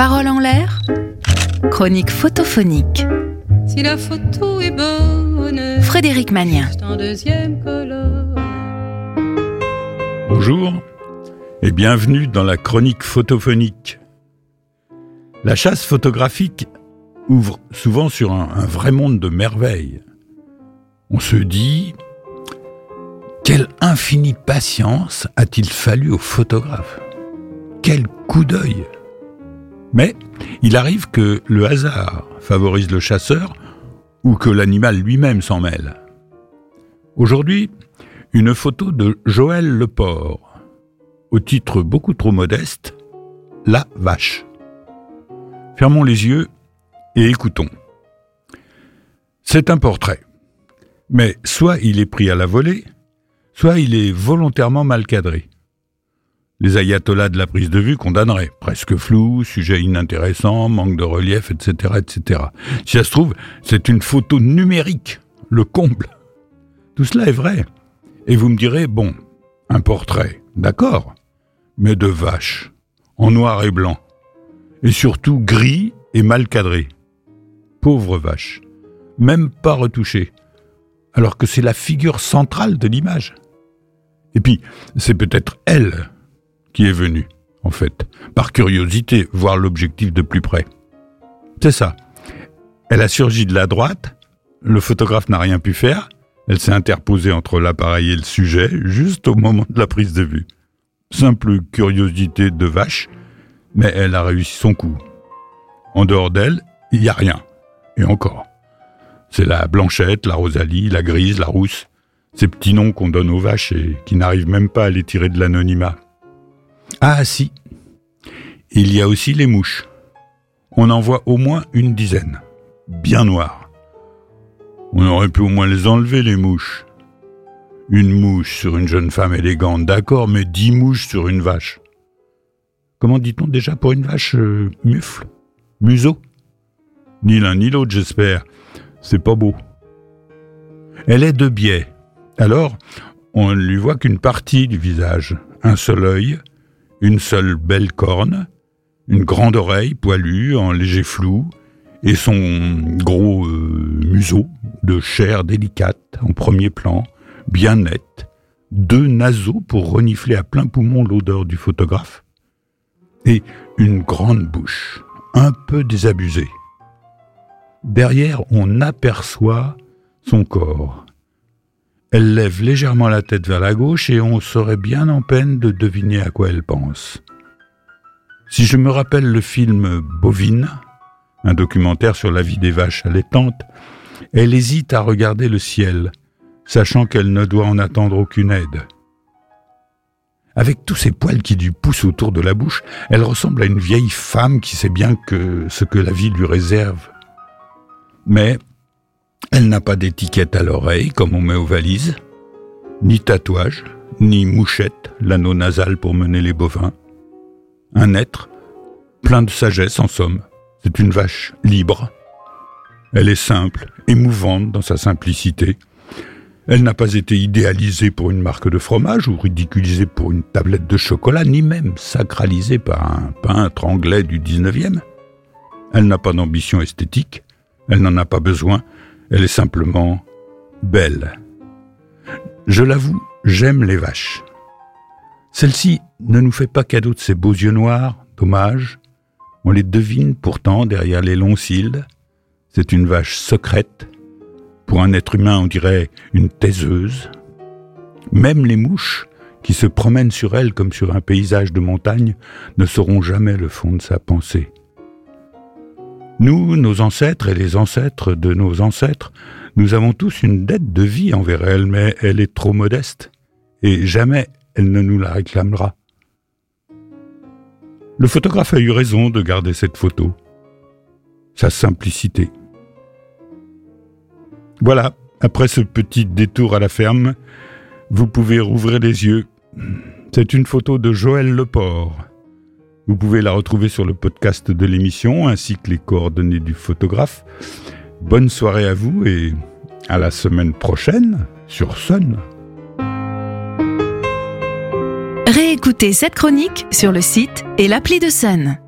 Parole en l'air Chronique photophonique. Si la photo est bonne, Frédéric Magnien. Bonjour et bienvenue dans la chronique photophonique. La chasse photographique ouvre souvent sur un, un vrai monde de merveilles. On se dit, quelle infinie patience a-t-il fallu au photographe? Quel coup d'œil Mais il arrive que le hasard favorise le chasseur ou que l'animal lui-même s'en mêle. Aujourd'hui, une photo de Joël Leport, au titre beaucoup trop modeste, La vache. Fermons les yeux et écoutons. C'est un portrait. Mais soit il est pris à la volée, soit il est volontairement mal cadré. Les ayatollahs de la prise de vue condamneraient. Presque flou, sujet inintéressant, manque de relief, etc., etc. Si ça se trouve, c'est une photo numérique, le comble. Tout cela est vrai. Et vous me direz, bon, un portrait, d'accord, mais de vache, en noir et blanc, et surtout gris et mal cadré. Pauvre vache, même pas retouchée, alors que c'est la figure centrale de l'image. Et puis, c'est peut-être elle qui est venue, en fait, par curiosité, voir l'objectif de plus près. C'est ça. Elle a surgi de la droite, le photographe n'a rien pu faire, elle s'est interposée entre l'appareil et le sujet, juste au moment de la prise de vue. Simple curiosité de vache, mais elle a réussi son coup. En dehors d'elle, il n'y a rien. Et encore. C'est la blanchette, la rosalie, la grise, la rousse, ces petits noms qu'on donne aux vaches et qui n'arrivent même pas à les tirer de l'anonymat. Ah si, il y a aussi les mouches. On en voit au moins une dizaine, bien noires. On aurait pu au moins les enlever, les mouches. Une mouche sur une jeune femme élégante, d'accord, mais dix mouches sur une vache. Comment dit-on déjà pour une vache euh, mufle? Museau? Ni l'un ni l'autre, j'espère. C'est pas beau. Elle est de biais. Alors, on ne lui voit qu'une partie du visage. Un seul œil, une seule belle corne, une grande oreille poilue en léger flou, et son gros euh, museau de chair délicate en premier plan, bien net, deux naseaux pour renifler à plein poumon l'odeur du photographe, et une grande bouche, un peu désabusée. Derrière, on aperçoit son corps. Elle lève légèrement la tête vers la gauche et on serait bien en peine de deviner à quoi elle pense. Si je me rappelle le film Bovine, un documentaire sur la vie des vaches allaitantes, elle hésite à regarder le ciel, sachant qu'elle ne doit en attendre aucune aide. Avec tous ces poils qui lui poussent autour de la bouche, elle ressemble à une vieille femme qui sait bien que ce que la vie lui réserve. Mais elle n'a pas d'étiquette à l'oreille comme on met aux valises, ni tatouage, ni mouchette, l'anneau nasal pour mener les bovins. Un être plein de sagesse en somme. C'est une vache libre. Elle est simple, émouvante dans sa simplicité. Elle n'a pas été idéalisée pour une marque de fromage ou ridiculisée pour une tablette de chocolat, ni même sacralisée par un peintre anglais du 19e. Elle n'a pas d'ambition esthétique, elle n'en a pas besoin, elle est simplement belle. Je l'avoue, j'aime les vaches. Celle-ci ne nous fait pas cadeau de ses beaux yeux noirs, dommage. On les devine pourtant derrière les longs cils. C'est une vache secrète. Pour un être humain, on dirait une taiseuse. Même les mouches, qui se promènent sur elle comme sur un paysage de montagne, ne sauront jamais le fond de sa pensée. Nous, nos ancêtres et les ancêtres de nos ancêtres, nous avons tous une dette de vie envers elle, mais elle est trop modeste, et jamais elle ne nous la réclamera. Le photographe a eu raison de garder cette photo. Sa simplicité. Voilà, après ce petit détour à la ferme, vous pouvez rouvrir les yeux. C'est une photo de Joël Leport. Vous pouvez la retrouver sur le podcast de l'émission ainsi que les coordonnées du photographe. Bonne soirée à vous et à la semaine prochaine sur Sun. Réécoutez cette chronique sur le site et l'appli de Sun.